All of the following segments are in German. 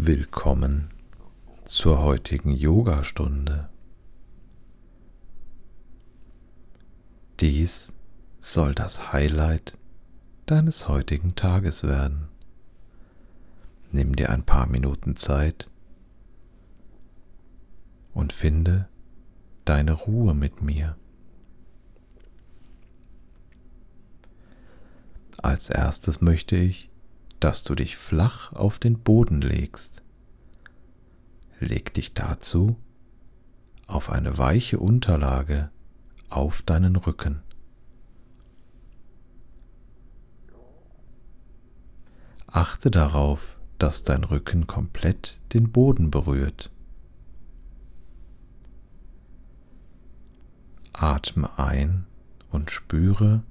Willkommen zur heutigen Yogastunde. Dies soll das Highlight deines heutigen Tages werden. Nimm dir ein paar Minuten Zeit und finde deine Ruhe mit mir. Als erstes möchte ich, dass du dich flach auf den Boden legst. Leg dich dazu auf eine weiche Unterlage auf deinen Rücken. Achte darauf, dass dein Rücken komplett den Boden berührt. Atme ein und spüre,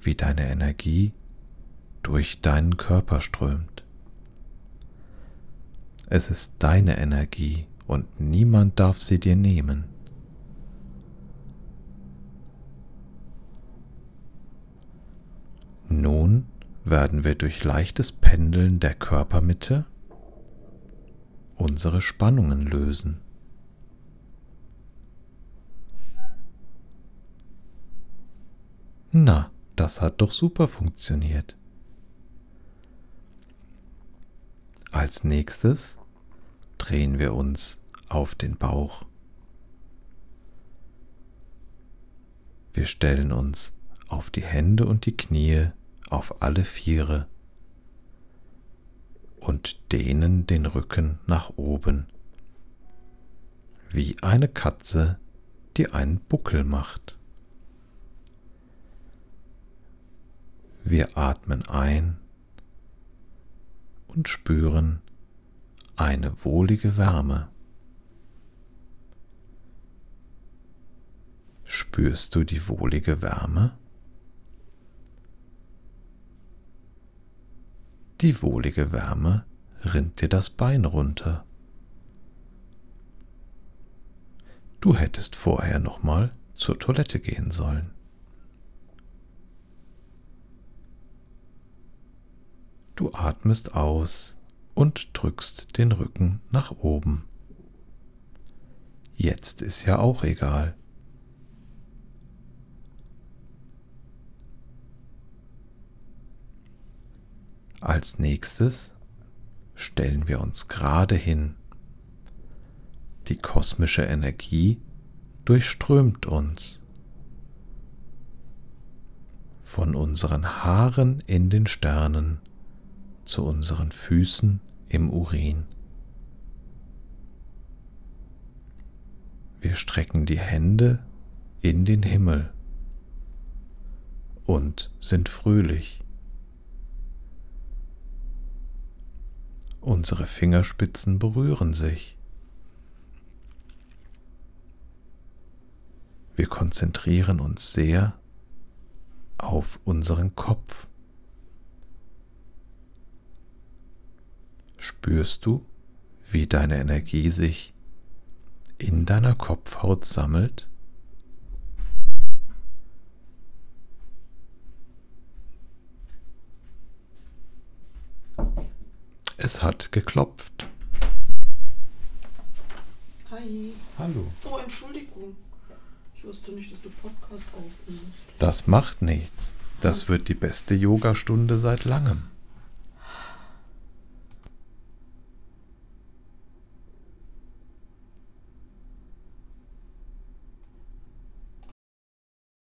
wie deine Energie durch deinen Körper strömt. Es ist deine Energie und niemand darf sie dir nehmen. Nun werden wir durch leichtes Pendeln der Körpermitte unsere Spannungen lösen. Na, das hat doch super funktioniert. Als nächstes drehen wir uns auf den Bauch. Wir stellen uns auf die Hände und die Knie auf alle Viere und dehnen den Rücken nach oben, wie eine Katze, die einen Buckel macht. Wir atmen ein und spüren eine wohlige Wärme. Spürst du die wohlige Wärme? Die wohlige Wärme rinnt dir das Bein runter. Du hättest vorher nochmal zur Toilette gehen sollen. Du atmest aus und drückst den Rücken nach oben. Jetzt ist ja auch egal. Als nächstes stellen wir uns gerade hin. Die kosmische Energie durchströmt uns. Von unseren Haaren in den Sternen zu unseren Füßen im Urin. Wir strecken die Hände in den Himmel und sind fröhlich. Unsere Fingerspitzen berühren sich. Wir konzentrieren uns sehr auf unseren Kopf. Spürst du, wie deine Energie sich in deiner Kopfhaut sammelt? Es hat geklopft. Hi. Hallo. Oh, Entschuldigung. Ich wusste nicht, dass du Podcast aufnimmst. Das macht nichts. Das wird die beste Yogastunde seit langem.